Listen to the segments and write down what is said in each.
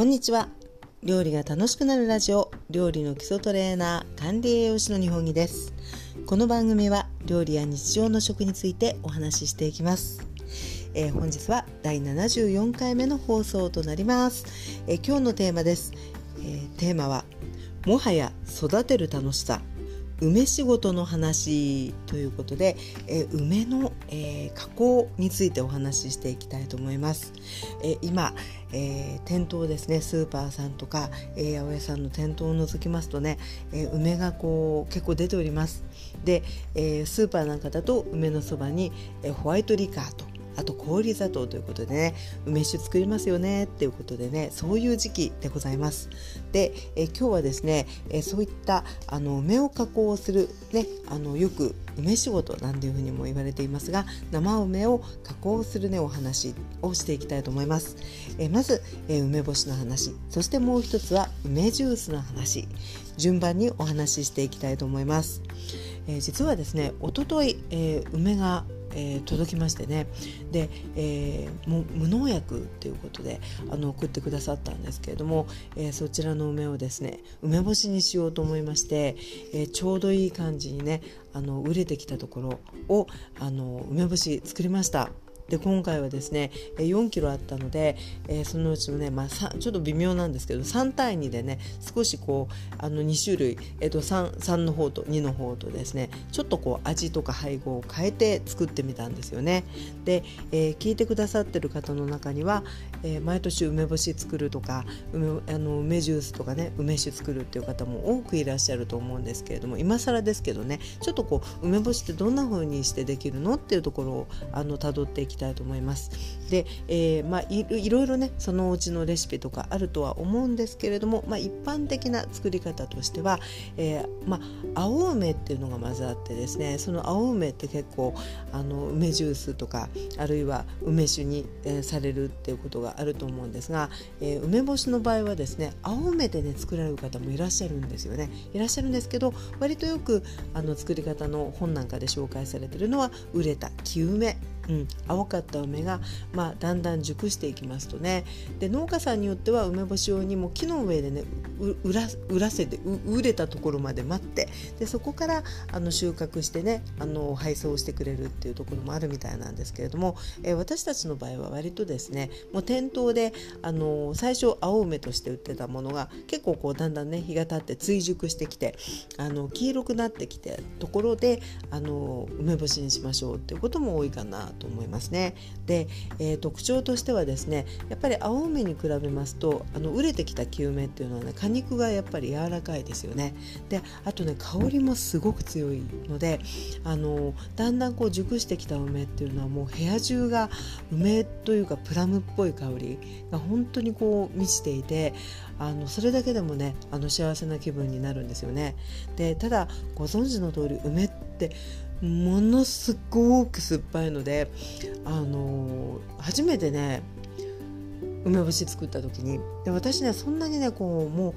こんにちは。料理が楽しくなるラジオ料理の基礎トレーナー管理栄養士の日本木です。この番組は料理や日常の食についてお話ししていきます。えー、本日は第74回目の放送となります、えー、今日のテーマです、えー、テーマはもはや育てる楽しさ梅仕事の話ということで、えー、梅の、えー、加工についてお話ししていきたいと思います。えー、今、え店頭ですねスーパーさんとか、え八百屋さんの店頭を除きますとね、え梅がこう結構出ております。で、えスーパーなんかだと梅のそばに、えホワイトリカーとあと氷砂糖ということでね梅酒作りますよねっていうことでねそういう時期でございます。でえ今日はですねえそういったあの梅を加工するねあのよく梅仕事なんていうふうにも言われていますが生梅を加工するねお話をしていきたいと思います。えまずえ梅干しの話。そしてもう一つは梅ジュースの話。順番にお話ししていきたいと思います。え実はですねおととい、えー、梅がえー、届きましてねで、えー、無農薬ということであの送ってくださったんですけれども、えー、そちらの梅をですね梅干しにしようと思いまして、えちょうどいい感じにねあの売れてきたところをあの梅干し作りました。で今回はですね4キロあったので、えー、そのうちのね、まあ、ちょっと微妙なんですけど3対2でね少しこうあの2種類、えー、と 3, 3の方と2の方とですねちょっとこう味とか配合を変えて作ってみたんですよね。で、えー、聞いてくださってる方の中には、えー、毎年梅干し作るとか梅あの梅ジュースとかね梅酒作るっていう方も多くいらっしゃると思うんですけれども今更ですけどねちょっとこう梅干しってどんな風にしてできるのっていうところをあの辿っていきたいと思います。で、えー、まあいろいろねそのうちのレシピとかあるとは思うんですけれども、まあ、一般的な作り方としては、えー、まあ、青梅っていうのがまずあってですねその青梅って結構あの梅ジュースとかあるいは梅酒に、えー、されるっていうことがあると思うんですが、えー、梅干しの場合はですね青梅でね作られる方もいらっしゃるんですよね。いらっしゃるんですけど割とよくあの作り方の本なんかで紹介されてるのは売れた木梅。うん、青かった梅が、まあ、だんだん熟していきますとね。で農家さんによっては梅干し用にも木の上でね売ららせて売れたところまで待って。でそこからあの収穫してねあの配送してくれるっていうところもあるみたいなんですけれども、え、私たちの場合は割とですねもう店頭であの最初青梅として売ってたものが結構こうだんだんね日が経って追熟してきてあの黄色くなってきてところであの梅干しにしましょうっていうことも多いかな。と思いますね。で、えー、特徴としてはですねやっぱり青梅に比べますとあの熟れてきた木梅っていうのはね果肉がやっぱり柔らかいですよね。であとね香りもすごく強いのであのだんだんこう熟してきた梅っていうのはもう部屋中が梅というかプラムっぽい香りが本当にこう満ちていてあのそれだけでもねあの幸せな気分になるんですよね。でただご存知の通り梅ってものすごく酸っぱいのであの初めてね梅干し作った時にで私ねそんなにねこうもう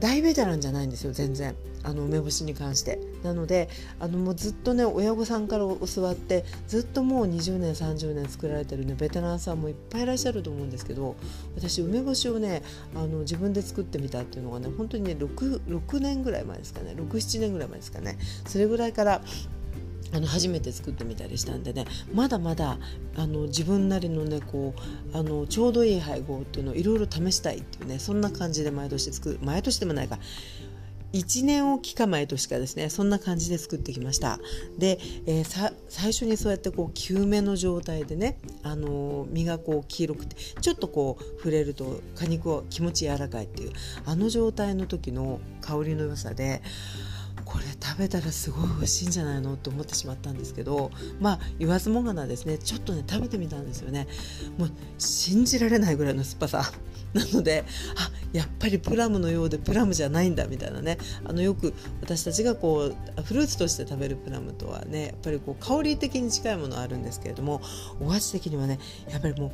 大ベテランじゃないんですよ全然。あの梅干しに関して。なのであのもうずっとね親御さんから教わってずっともう20年30年作られてるねベテランさんもいっぱいいらっしゃると思うんですけど私梅干しをねあの自分で作ってみたっていうのがね本当にね 6, 6年ぐらい前ですかね67年ぐらい前ですかね。それぐらいからあの初めて作ってみたりしたんでねまだまだあの自分なりのねこうあのちょうどいい配合っていうのをいろいろ試したいっていうねそんな感じで毎年作る毎年でもないか1年を期か毎年かですねそんな感じで作ってきました。で、えー、最初にそうやってこう球目の状態でね、あのー、身がこう黄色くてちょっとこう触れると果肉は気持ち柔らかいっていうあの状態の時の香りの良さでこれ食べたらすごい美味しいんじゃないのって思ってしまったんですけどまあ言わずもがなですねちょっとね食べてみたんですよね。もう信じられないぐらいの酸っぱさ。なのであやっぱりプラムのようでプラムじゃないんだみたいなね。あのよく私たちがこうフルーツとして食べるプラムとはねやっぱりこう香り的に近いものあるんですけれどもお味的にはねやっぱりもう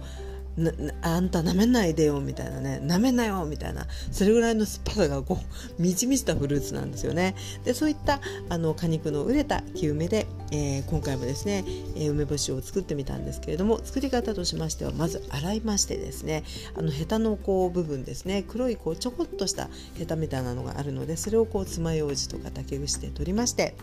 あんたなめないでよみたいなね。なめなよみたいな。それぐらいの酸っぱさがこう満ち満ちたフルーツなんですよね。でそういったあの果肉の熟れた木梅で、えー、今回もですね、えー、梅干しを作ってみたんですけれども作り方としましてはまず洗いましてですねあのヘタのこう部分ですね黒いこうちょこっとしたヘタみたいなのがあるのでそれをこう爪楊枝とか竹串で取りまして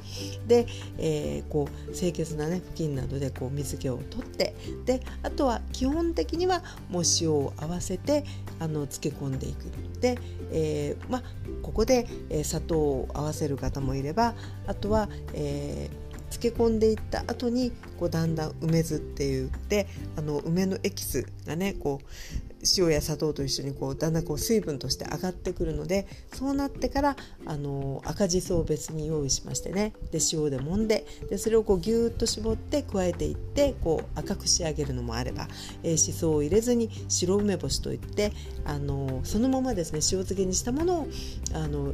で、えー、こう清潔なね布巾などでこう水気を取ってであとは基本的にはもう塩を合わせてあの漬け込んでいく。で、えー、まあ、ここで、えー、砂糖を合わせる方もいればあとは、えー漬け込んでいった後にこうだんだん梅酢って言ってあの梅のエキスがねこう塩や砂糖と一緒にこうだんだんこう水分として上がってくるのでそうなってからあの赤じそを別に用意しましてね。で塩で揉んででそれをこうギューッと絞って加えていってこう赤く仕上げるのもあれば、えー、しそを入れずに白梅干しといってあのそのままですね塩漬けにしたものをあの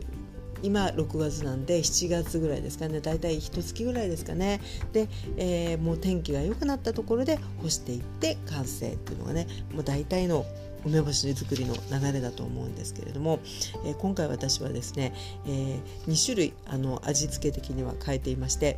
今6月なんで7月ぐらいですかね。だいたい1月ぐらいですかね。で、えー、もう天気が良くなったところで干していって完成っていうのがねもう大体の梅干し作りの流れだと思うんですけれども、えー、今回私はですね、えー、2種類あの味付け的には変えていまして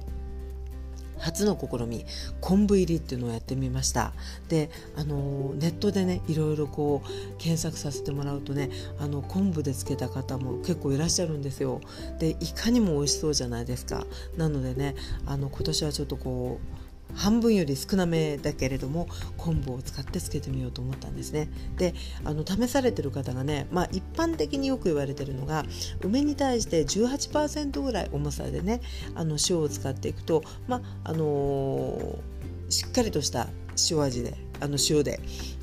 初の試み昆布入りっていうのをやってみました。であのネットでねいろいろこう検索させてもらうとねあの昆布で漬けた方も結構いらっしゃるんですよ。でいかにも美味しそうじゃないですか。なのでねあの今年はちょっとこう半分より少なめだけれども昆布を使ってつけてみようと思ったんですね。であの試されてる方がね、まあ、一般的によく言われてるのが梅に対して18%ぐらい重さでねあの塩を使っていくと、まああのー、しっかりとした塩味であの塩で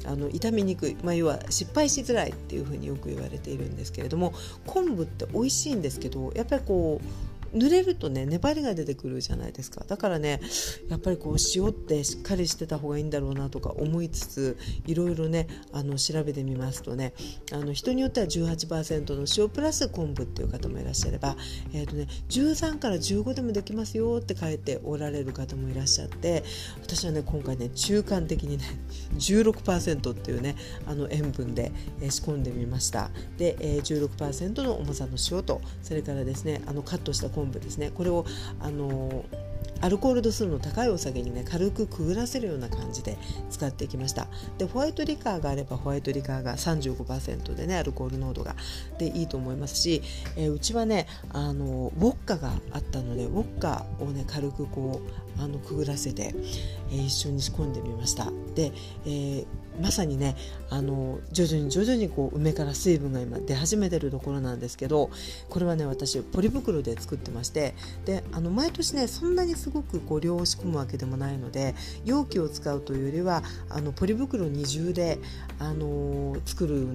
あの傷みにくい、まあ、要は失敗しづらいっていうふうによく言われているんですけれども昆布って美味しいんですけどやっぱりこう濡れるとね粘りが出てくるじゃないですか。だからねやっぱりこう塩ってしっかりしてた方がいいんだろうなとか思いつついろいろねあの調べてみますとねあの人によっては18%の塩プラス昆布っていう方もいらっしゃれば、えーとね、13から15でもできますよって書いておられる方もいらっしゃって私はね今回ね中間的にね16%っていうねあの塩分で、えー、仕込んでみました。で、えー、16%の重さの塩とそれからですねあのカットした昆布ですね。これをあのアルコール度数の高いお酒にね軽くくぐらせるような感じで使っていきました。でホワイトリカーがあればホワイトリカーが35%でねアルコール濃度がでいいと思いますし、えー、うちはねあのウォッカがあったのでウォッカをね軽くこうあのくぐらせて、えー、一緒に仕込んでみました。で、えーまさにねあの徐々に徐々にこう梅から水分が今出始めてるところなんですけどこれはね私ポリ袋で作ってましてであの毎年ねそんなにすごくこう量を仕込むわけでもないので容器を使うというよりはあのポリ袋二重で、あの作る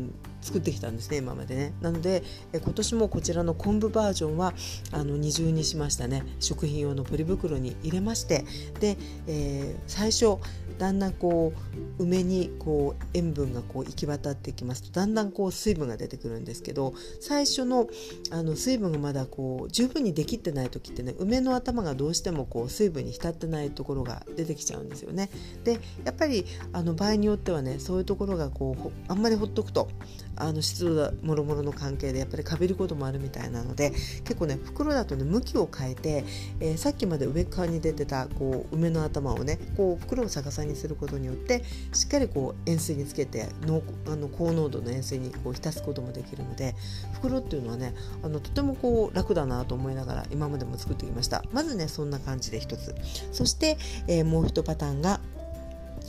作ってきたんですね今までね。なので今年もこちらの昆布バージョンはあの二重にしましたね。食品用のポリ袋に入れまして。で、えー、最初だんだんこう梅にこう塩分がこう行き渡ってきますとだんだんこう水分が出てくるんですけど最初のあの水分がまだこう十分にできてない時ってね梅の頭がどうしてもこう水分に浸ってないところが出てきちゃうんですよね。でやっぱりあの場合によってはねそういうところがこうあんまりほっとくとあの湿度だもろもろの関係でやっぱりかびることもあるみたいなので結構ね袋だとね向きを変えて、えー、さっきまで上側に出てたこう梅の頭をねこう袋を逆さにすることによってしっかりこう塩水につけて濃あの高濃度の塩水にこう浸すこともできるので袋っていうのはねあのとてもこう楽だなと思いながら今までも作ってきました。まずねそんな感じで一つ。そして、えー、もう一パターンが、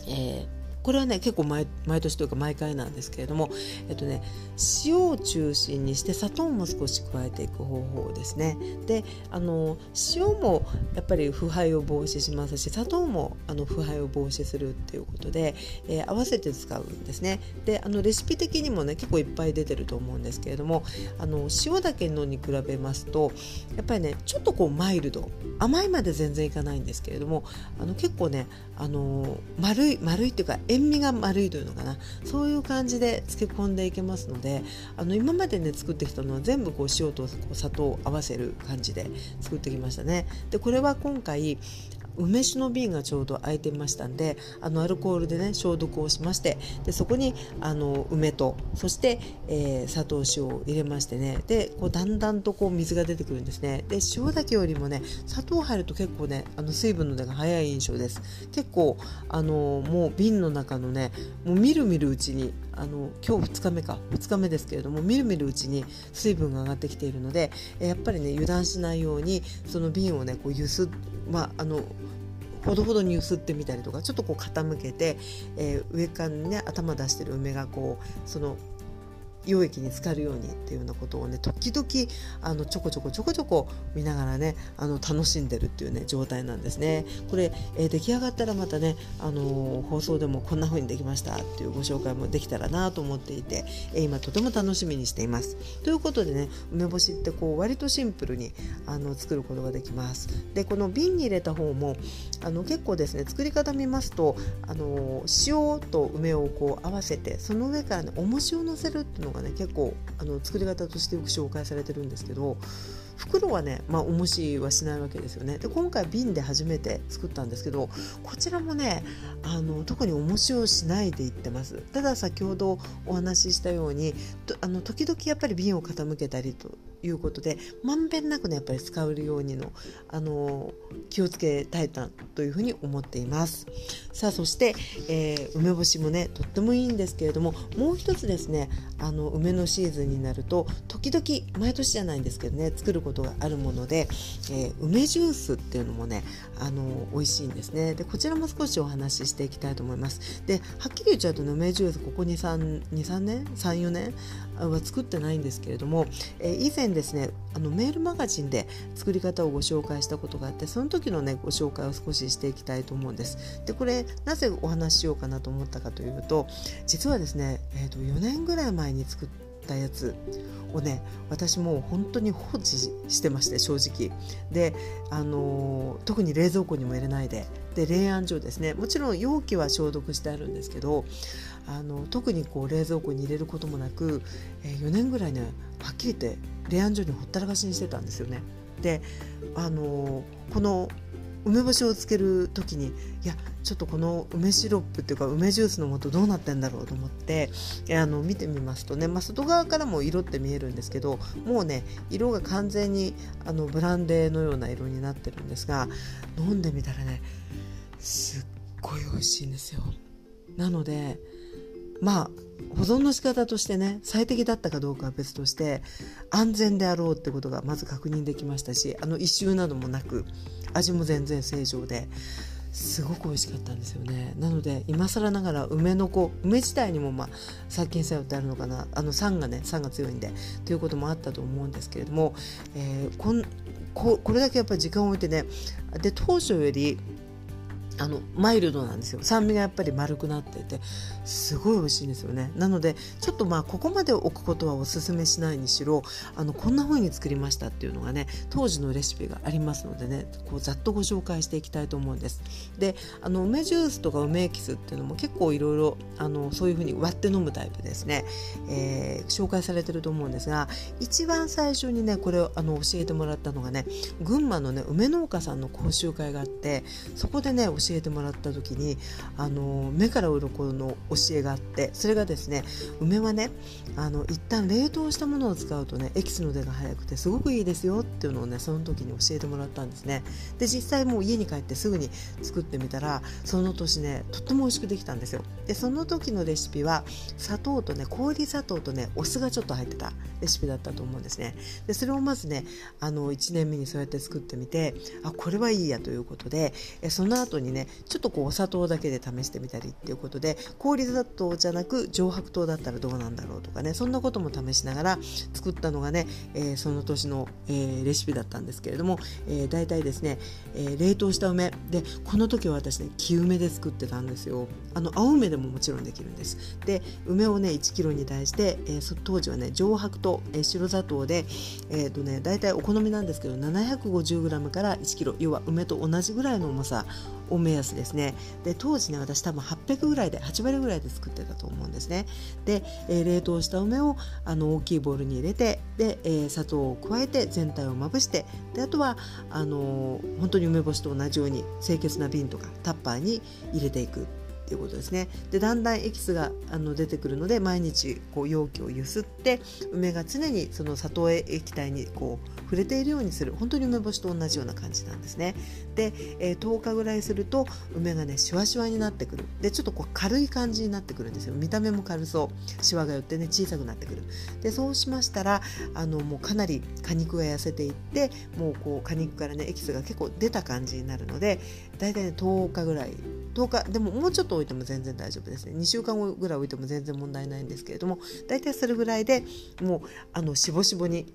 えーこれはね結構毎年というか毎回なんですけれども、えっとね、塩を中心にして砂糖も少し加えていく方法ですね。であの塩もやっぱり腐敗を防止しますし砂糖もあの腐敗を防止するっていうことで、えー、合わせて使うんですね。であのレシピ的にもね結構いっぱい出てると思うんですけれどもあの塩だけのに比べますとやっぱりねちょっとこうマイルド甘いまで全然いかないんですけれどもあの結構ねあの丸い丸いっていうか塩味が丸いというのかなそういう感じで漬け込んでいけますのであの今までね作ってきたのは全部こう塩とこう砂糖を合わせる感じで作ってきましたね。でこれは今回梅酒の瓶がちょうど空いてましたんであのアルコールでね消毒をしましてでそこにあの梅とそして、えー、砂糖塩を入れましてねでこうだんだんとこう水が出てくるんですね。で塩だけよりもね砂糖入ると結構ねあの水分の出が早い印象です。結構あのもう瓶の中のねもうみるみるうちにあの今日2日目か2日目ですけれどもみるみるうちに水分が上がってきているのでやっぱりね油断しないようにその瓶をねこうゆすまああのほどほどに揺すってみたりとかちょっとこう傾けて、えー、上からね頭出してる梅がこうその溶液に浸かるようにっていうようなことをね時々あのちょこちょこちょこちょこ見ながらねあの楽しんでるっていうね状態なんですね。これ、えー、出来上がったらまたね、あのー、放送でもこんな風にできましたっていうご紹介もできたらなと思っていて、えー、今とても楽しみにしています。ということでね梅干しってこう割とシンプルにあの作ることができます。でこの瓶に入れた方もあの結構ですね作り方見ますと、あの塩と梅をこう合わせてその上からね重しをのせるっていうのがね結構あの作り方としてよく紹介されてるんですけど袋はね、まあ、重しはしないわけですよね。で今回瓶で初めて作ったんですけどこちらもねあの特に重しをしないでいってます。ただ先ほどお話ししたようにあの時々やっぱり瓶を傾けたりということでまんべんなくねやっぱり使うようにのあの気をつけたいなというふうに思っています。さあそして、えー、梅干しもねとってもいいんですけれどももう一つですねあの梅のシーズンになると時々毎年じゃないんですけどね作ることがあるもので、えー、梅ジュースっていうのもねあの美味しいんですね。でこちらも少しお話ししていきたいと思います。ではっきり言っちゃうと、ね、梅ジュースここ23年34年は作ってないんですけれども、えー、以前ですねあのメールマガジンで作り方をご紹介したことがあってその時のねご紹介を少ししていきたいと思うんです。でこれなぜお話ししようかなと思ったかというと実はですね、えー、と4年ぐらい前に作ったやつをね私も本当に放置してまして正直。で、あのー、特に冷蔵庫にも入れないで。で冷暗所ですね。もちろん容器は消毒してあるんですけどあの特にこう冷蔵庫に入れることもなく、えー、4年ぐらいねはっきり言って冷暗所にほったらかしにしてたんですよね。であの、この梅干しをつける時にいやちょっとこの梅シロップっていうか梅ジュースの素どうなってんだろうと思ってあの見てみますとね、まあ、外側からも色って見えるんですけどもうね色が完全にあのブランデーのような色になってるんですが飲んでみたらねすっごい美味しいんですよ。なのでまあ保存の仕方としてね最適だったかどうかは別として安全であろうってことがまず確認できましたしあの異臭などもなく味も全然正常ですごく美味しかったんですよね。なので今更ながら梅の子梅自体にもまあ殺菌作用ってあるのかな。あの酸がね酸が強いんでということもあったと思うんですけれども、えー、こんここれだけやっぱり時間を置いてねで当初よりあのマイルドなんですよ。酸味がやっぱり丸くなっててすごい美味しいんですよね。なのでちょっとまあここまで置くことはおすすめしないにしろあのこんな風に作りましたっていうのがね当時のレシピがありますのでねこうざっとご紹介していきたいと思うんです。であの梅ジュースとか梅エキスっていうのも結構いろいろそういう風に割って飲むタイプですね、えー、紹介されてると思うんですが一番最初にねこれをあの教えてもらったのがね群馬のね梅農家さんの講習会があってそこでね教教えてもらった時にあの目から鱗の教えがあってそれがですね梅はねあの一旦冷凍したものを使うとねエキスの出が早くてすごくいいですよっていうのをねその時に教えてもらったんですね。で実際もう家に帰ってすぐに作ってみたらその年ねとっても美味しくできたんですよ。でその時のレシピは砂糖とね氷砂糖とねお酢がちょっと入ってたレシピだったと思うんですね。でそれをまずねあの1年目にそうやって作ってみてあこれはいいやということでその後にねちょっとこうお砂糖だけで試してみたりっていうことで氷砂糖じゃなく上白糖だったらどうなんだろうとかねそんなことも試しながら作ったのがね、えー、その年の、えー、レシピだったんですけれども、えー、大体ですね、えー、冷凍した梅。でこの時は私ね木梅で作ってたんですよ。あの青梅でももちろんできるんです。で梅をね1キロに対して、えー、当時はね上白糖、えー、白砂糖でえ、ー、とね大体お好みなんですけど 750g から1キロ。要は梅と同じぐらいの重さ。を目安ですね。で当時ね私多分800ぐらいで8割ぐらいで作ってたと思うんですね。で、えー、冷凍した梅をあの大きいボウルに入れてで、えー、砂糖を加えて全体をまぶしてであとはあのー、本当に梅干しと同じように清潔な瓶とかタッパーに入れていく。っていうことですね。でだんだんエキスがあの出てくるので毎日こう容器をゆすって梅が常にその砂糖液体にこう触れているようにする。本当に梅干しと同じような感じなんですね。で、えー、10日ぐらいすると梅がねシワシワになってくる。でちょっとこう軽い感じになってくるんですよ。見た目も軽そう。シワが寄ってね小さくなってくる。でそうしましたらあのもうかなり果肉が痩せていってもうこう果肉からねエキスが結構出た感じになるのでだいたいね10日ぐらい10日でももうちょっと置いても全然大丈夫ですね。2週間後ぐらい置いても全然問題ないんですけれども大体それぐらいでもうあのしぼしぼに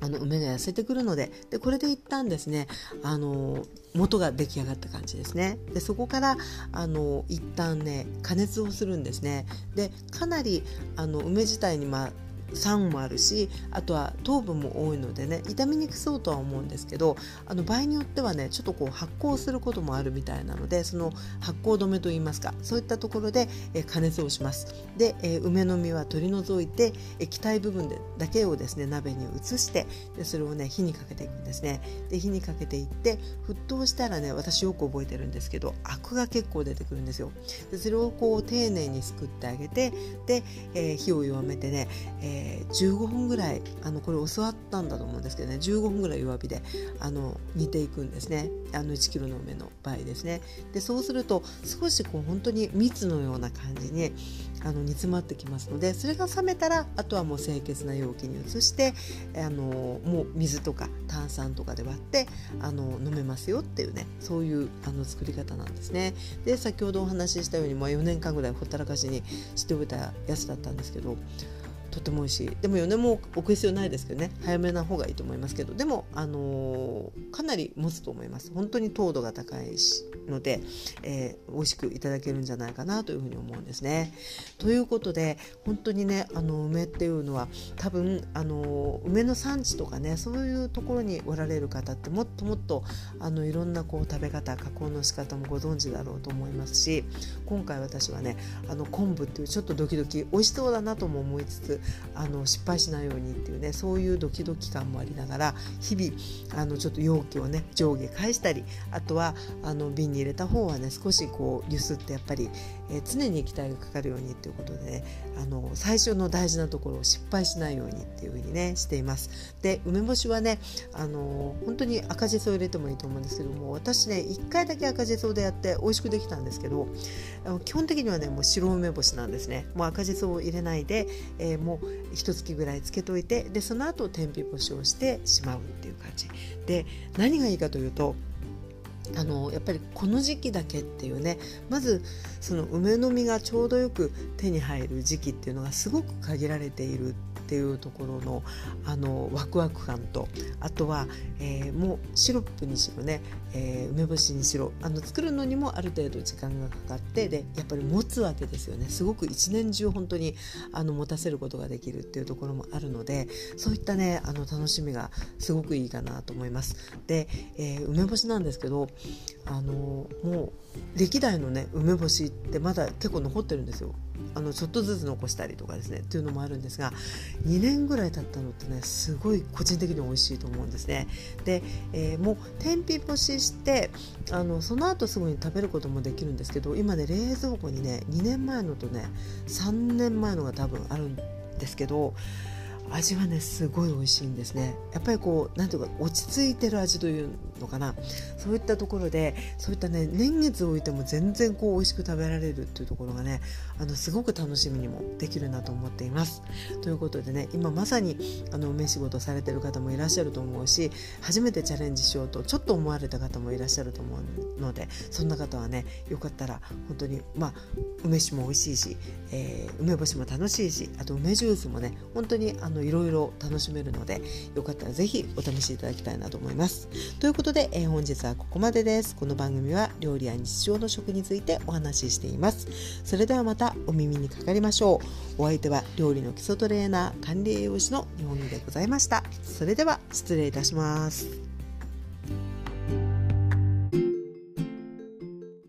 あの梅が痩せてくるのででこれで一旦ですねあの元が出来上がった感じですね。でそこからあの一旦ね加熱をするんですね。でかなりあの梅自体にまあ酸もあるしあとは糖分も多いのでね傷みにくそうとは思うんですけどあの場合によってはねちょっとこう発酵することもあるみたいなのでその発酵止めといいますかそういったところで、え加熱をします。で、え梅の実は取り除いて液体部分でだけをですね鍋に移してでそれをね火にかけていくんですね。で火にかけていって沸騰したらね私よく覚えてるんですけどアクが結構出てくるんですよ。でそれをこう丁寧にすくってあげてで、えー、火を弱めてね、えーえー、15分ぐらいあのこれ教わったんだと思うんですけどね15分ぐらい弱火であの煮ていくんですね。あの 1kg の梅の場合ですね。でそうすると少しこう本当に蜜のような感じにあの煮詰まってきますのでそれが冷めたらあとはもう清潔な容器に移してあのもう水とか炭酸とかで割ってあの飲めますよっていうねそういうあの作り方なんですね。で先ほどお話ししたように、まあ、4年間ぐらいほったらかしにしておいたやつだったんですけどとても美味しい。でも4年も置く必要ないですけどね。早めな方がいいと思いますけど。でも、あのー、かなり持つと思います。本当に糖度が高いしので、えー、美味しくいただけるんじゃないかなというふうに思うんですね。ということで本当にねあの梅っていうのは多分、あの、梅の産地とかねそういうところにおられる方ってもっともっとあのいろんなこう食べ方加工の仕方もご存知だろうと思いますし今回私はねあの昆布っていうちょっとドキドキ美味しそうだなとも思いつつあの失敗しないようにっていうねそういうドキドキ感もありながら日々あのちょっと容器をね上下返したりあとはあの瓶に入れた方はね少しこう揺すってやっぱり、えー、常に液体がかかるようにっていうことでねあの最初の大事なところを失敗しないようにっていうふうにねしています。で梅干しはねあの本当に赤じそを入れてもいいと思うんですけども私ね1回だけ赤じそでやって美味しくできたんですけど基本的にはねもう白梅干しなんですねもう赤じそを入れないで、えー、もう一月ぐらいつけといてでその後天日干しをしてしまうっていう感じ。で何がいいかというとあのやっぱりこの時期だけっていうねまずその梅の実がちょうどよく手に入る時期っていうのがすごく限られているっていうところのあのワクワク感とあとは、えー、もうシロップにしろね、えー、梅干しにしろあの作るのにもある程度時間がかかってでやっぱり持つわけですよねすごく一年中本当にあの持たせることができるっていうところもあるのでそういったねあの楽しみがすごくいいかなと思います。で、えー、梅干しなんですけどあのもう歴代のね梅干しってまだ結構残ってるんですよ。あのちょっとずつ残したりとかですねっていうのもあるんですが2年ぐらい経ったのってねすごい個人的に美味しいと思うんですね。で、えー、もう天日干ししてあのその後すぐに食べることもできるんですけど今ね冷蔵庫にね2年前のとね3年前のが多分あるんですけど味はねすごい美味しいんですね。やっぱりこうなんていうか落ち着いてる味というのかな。そういったところでそういったね年月を置いても全然こう美味しく食べられるっていうところがねあのすごく楽しみにもできるなと思っています。ということでね今まさにあの梅仕事されてる方もいらっしゃると思うし初めてチャレンジしようとちょっと思われた方もいらっしゃると思うのでそんな方はねよかったら本当にまあ梅酒も美味しいし、えー、梅干しも楽しいしあと梅ジュースもね本当にあのいろいろ楽しめるのでよかったら是非お試しいただきたいなと思います。ということで、えー、本日はここまでです。この番組は料理や日常の食についてお話ししています。それではまたお耳にかかりましょう。お相手は料理の基礎トレーナー管理栄養士の日本でございました。それでは失礼いたします。